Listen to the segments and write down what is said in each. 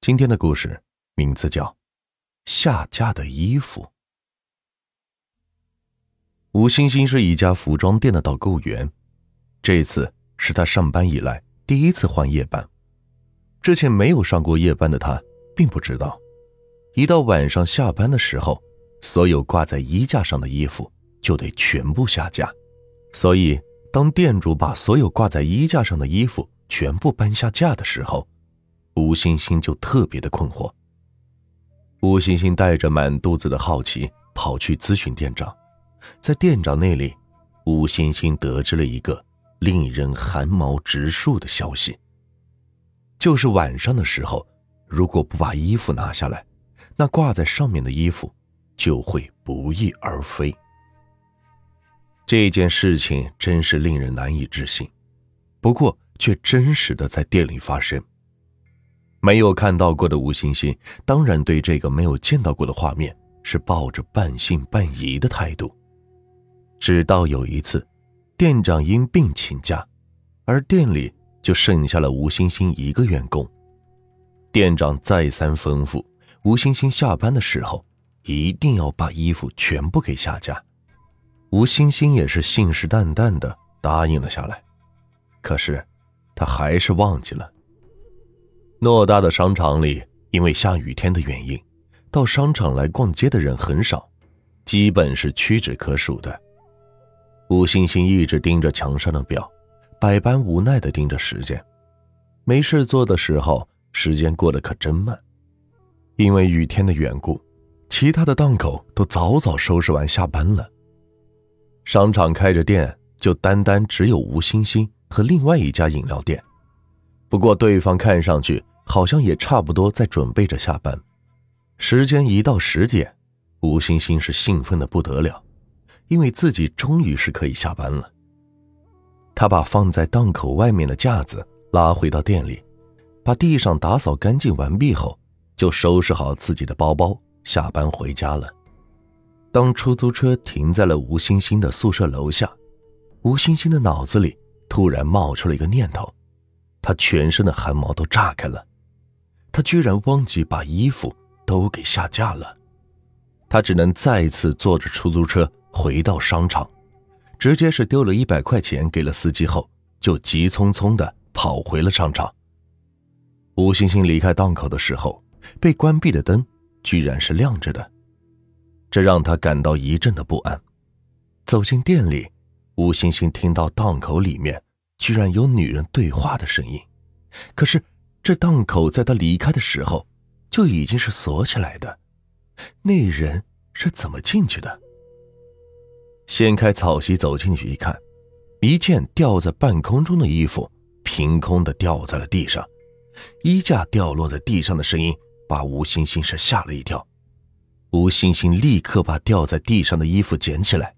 今天的故事名字叫《下架的衣服》。吴星星是一家服装店的导购员，这次是他上班以来第一次换夜班。之前没有上过夜班的他，并不知道，一到晚上下班的时候，所有挂在衣架上的衣服就得全部下架。所以，当店主把所有挂在衣架上的衣服全部搬下架的时候，吴星星就特别的困惑。吴星星带着满肚子的好奇跑去咨询店长，在店长那里，吴星星得知了一个令人汗毛直竖的消息：就是晚上的时候，如果不把衣服拿下来，那挂在上面的衣服就会不翼而飞。这件事情真是令人难以置信，不过却真实的在店里发生。没有看到过的吴欣欣，当然对这个没有见到过的画面是抱着半信半疑的态度。直到有一次，店长因病请假，而店里就剩下了吴欣欣一个员工。店长再三吩咐吴欣欣下班的时候一定要把衣服全部给下架。吴欣欣也是信誓旦旦的答应了下来，可是他还是忘记了。偌大的商场里，因为下雨天的原因，到商场来逛街的人很少，基本是屈指可数的。吴欣欣一直盯着墙上的表，百般无奈的盯着时间。没事做的时候，时间过得可真慢。因为雨天的缘故，其他的档口都早早收拾完下班了。商场开着店，就单单只有吴欣欣和另外一家饮料店。不过对方看上去。好像也差不多在准备着下班，时间一到十点，吴欣欣是兴奋的不得了，因为自己终于是可以下班了。他把放在档口外面的架子拉回到店里，把地上打扫干净完毕后，就收拾好自己的包包，下班回家了。当出租车停在了吴欣欣的宿舍楼下，吴欣欣的脑子里突然冒出了一个念头，他全身的汗毛都炸开了。他居然忘记把衣服都给下架了，他只能再次坐着出租车回到商场，直接是丢了一百块钱给了司机后，就急匆匆的跑回了商场。吴星星离开档口的时候，被关闭的灯居然是亮着的，这让他感到一阵的不安。走进店里，吴星星听到档口里面居然有女人对话的声音，可是。这档口在他离开的时候就已经是锁起来的，那人是怎么进去的？掀开草席走进去一看，一件吊在半空中的衣服凭空的掉在了地上，衣架掉落在地上的声音把吴星星是吓了一跳。吴星星立刻把掉在地上的衣服捡起来，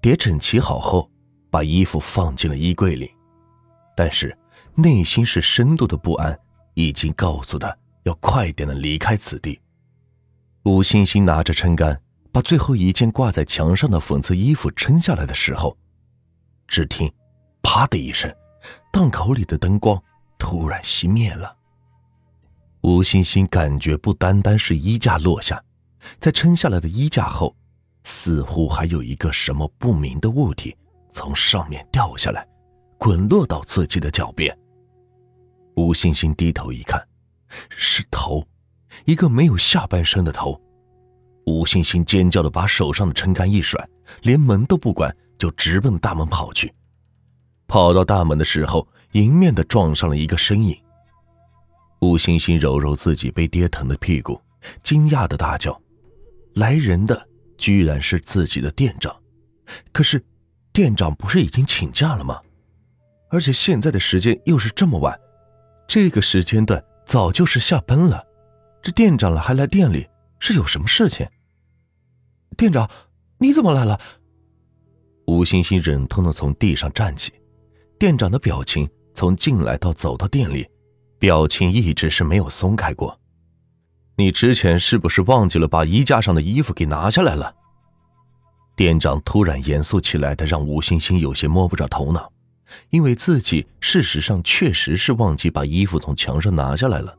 叠整齐好后，把衣服放进了衣柜里，但是内心是深度的不安。已经告诉他要快点的离开此地。吴欣欣拿着撑杆，把最后一件挂在墙上的粉色衣服撑下来的时候，只听“啪”的一声，档口里的灯光突然熄灭了。吴欣欣感觉不单单是衣架落下，在撑下来的衣架后，似乎还有一个什么不明的物体从上面掉下来，滚落到自己的脚边。吴欣欣低头一看，是头，一个没有下半身的头。吴欣欣尖叫的把手上的撑杆一甩，连门都不管，就直奔大门跑去。跑到大门的时候，迎面的撞上了一个身影。吴欣欣揉揉自己被跌疼的屁股，惊讶的大叫：“来人的居然是自己的店长！可是，店长不是已经请假了吗？而且现在的时间又是这么晚。”这个时间段早就是下班了，这店长了还来店里是有什么事情？店长，你怎么来了？吴欣欣忍痛的从地上站起，店长的表情从进来到走到店里，表情一直是没有松开过。你之前是不是忘记了把衣架上的衣服给拿下来了？店长突然严肃起来的，让吴欣欣有些摸不着头脑。因为自己事实上确实是忘记把衣服从墙上拿下来了，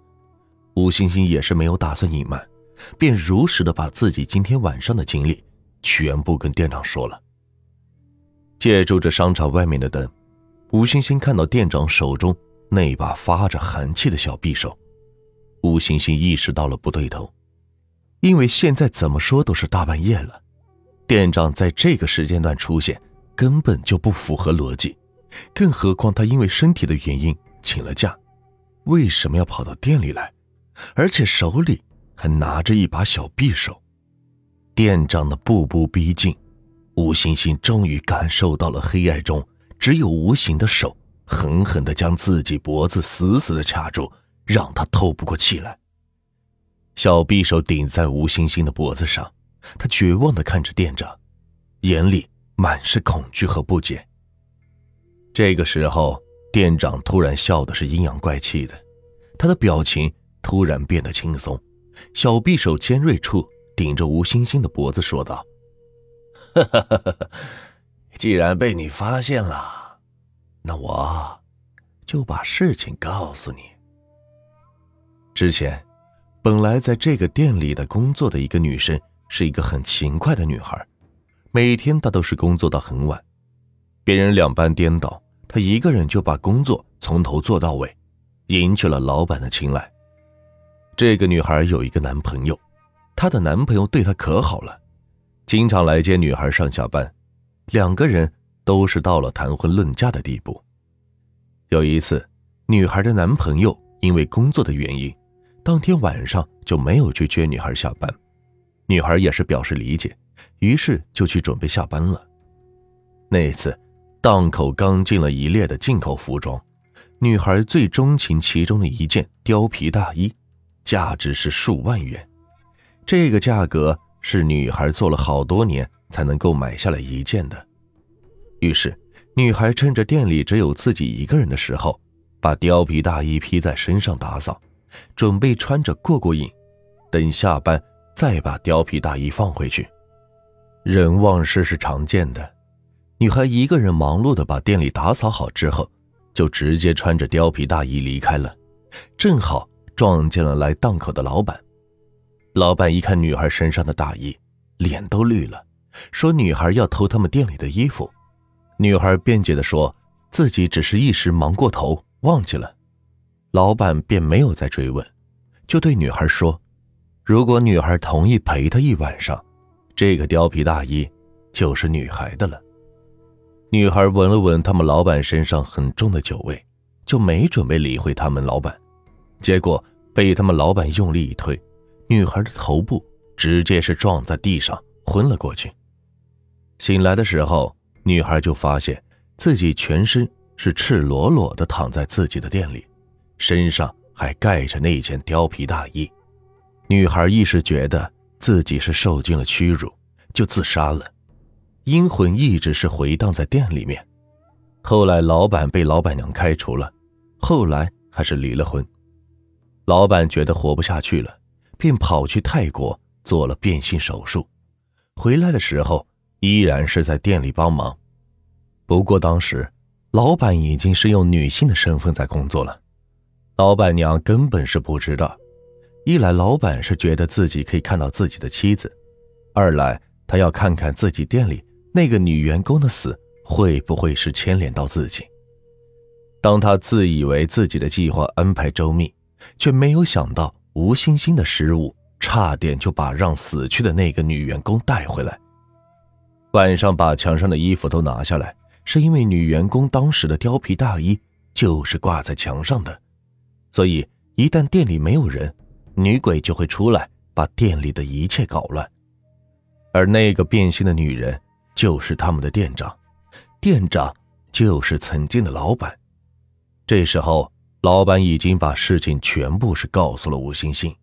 吴星星也是没有打算隐瞒，便如实的把自己今天晚上的经历全部跟店长说了。借助着商场外面的灯，吴星星看到店长手中那把发着寒气的小匕首，吴星星意识到了不对头，因为现在怎么说都是大半夜了，店长在这个时间段出现根本就不符合逻辑，更何况他因为身体的原因请了假。为什么要跑到店里来，而且手里还拿着一把小匕首？店长的步步逼近，吴星星终于感受到了黑暗中只有无形的手狠狠地将自己脖子死死地卡住，让他透不过气来。小匕首顶在吴星星的脖子上，他绝望地看着店长，眼里满是恐惧和不解。这个时候。店长突然笑的是阴阳怪气的，他的表情突然变得轻松，小匕首尖锐处顶着吴星星的脖子说道：“哈哈既然被你发现了，那我就把事情告诉你。之前，本来在这个店里的工作的一个女生，是一个很勤快的女孩，每天她都是工作到很晚，别人两班颠倒。”她一个人就把工作从头做到尾，赢取了老板的青睐。这个女孩有一个男朋友，她的男朋友对她可好了，经常来接女孩上下班，两个人都是到了谈婚论嫁的地步。有一次，女孩的男朋友因为工作的原因，当天晚上就没有去接女孩下班，女孩也是表示理解，于是就去准备下班了。那一次。档口刚进了一列的进口服装，女孩最钟情其中的一件貂皮大衣，价值是数万元。这个价格是女孩做了好多年才能够买下来一件的。于是，女孩趁着店里只有自己一个人的时候，把貂皮大衣披在身上打扫，准备穿着过过瘾，等下班再把貂皮大衣放回去。人忘事是常见的。女孩一个人忙碌的把店里打扫好之后，就直接穿着貂皮大衣离开了，正好撞见了来档口的老板。老板一看女孩身上的大衣，脸都绿了，说女孩要偷他们店里的衣服。女孩辩解的说自己只是一时忙过头，忘记了。老板便没有再追问，就对女孩说：“如果女孩同意陪他一晚上，这个貂皮大衣就是女孩的了。”女孩闻了闻他们老板身上很重的酒味，就没准备理会他们老板，结果被他们老板用力一推，女孩的头部直接是撞在地上，昏了过去。醒来的时候，女孩就发现自己全身是赤裸裸的躺在自己的店里，身上还盖着那件貂皮大衣。女孩一时觉得自己是受尽了屈辱，就自杀了。阴魂一直是回荡在店里面，后来老板被老板娘开除了，后来还是离了婚。老板觉得活不下去了，便跑去泰国做了变性手术，回来的时候依然是在店里帮忙。不过当时老板已经是用女性的身份在工作了，老板娘根本是不知道。一来老板是觉得自己可以看到自己的妻子，二来他要看看自己店里。那个女员工的死会不会是牵连到自己？当他自以为自己的计划安排周密，却没有想到吴星星的失误，差点就把让死去的那个女员工带回来。晚上把墙上的衣服都拿下来，是因为女员工当时的貂皮大衣就是挂在墙上的，所以一旦店里没有人，女鬼就会出来把店里的一切搞乱。而那个变心的女人。就是他们的店长，店长就是曾经的老板。这时候，老板已经把事情全部是告诉了吴星星，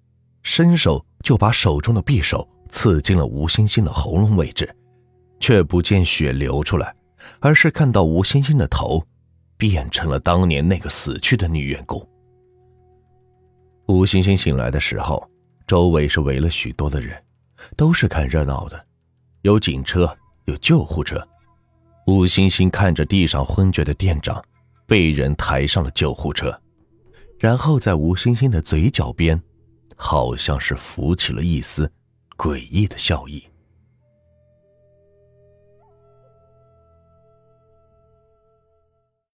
伸手就把手中的匕首刺进了吴星星的喉咙位置，却不见血流出来，而是看到吴星星的头变成了当年那个死去的女员工。吴星星醒来的时候，周围是围了许多的人，都是看热闹的，有警车。有救护车，吴星星看着地上昏厥的店长，被人抬上了救护车，然后在吴星星的嘴角边好像是浮起了一丝诡异的笑意。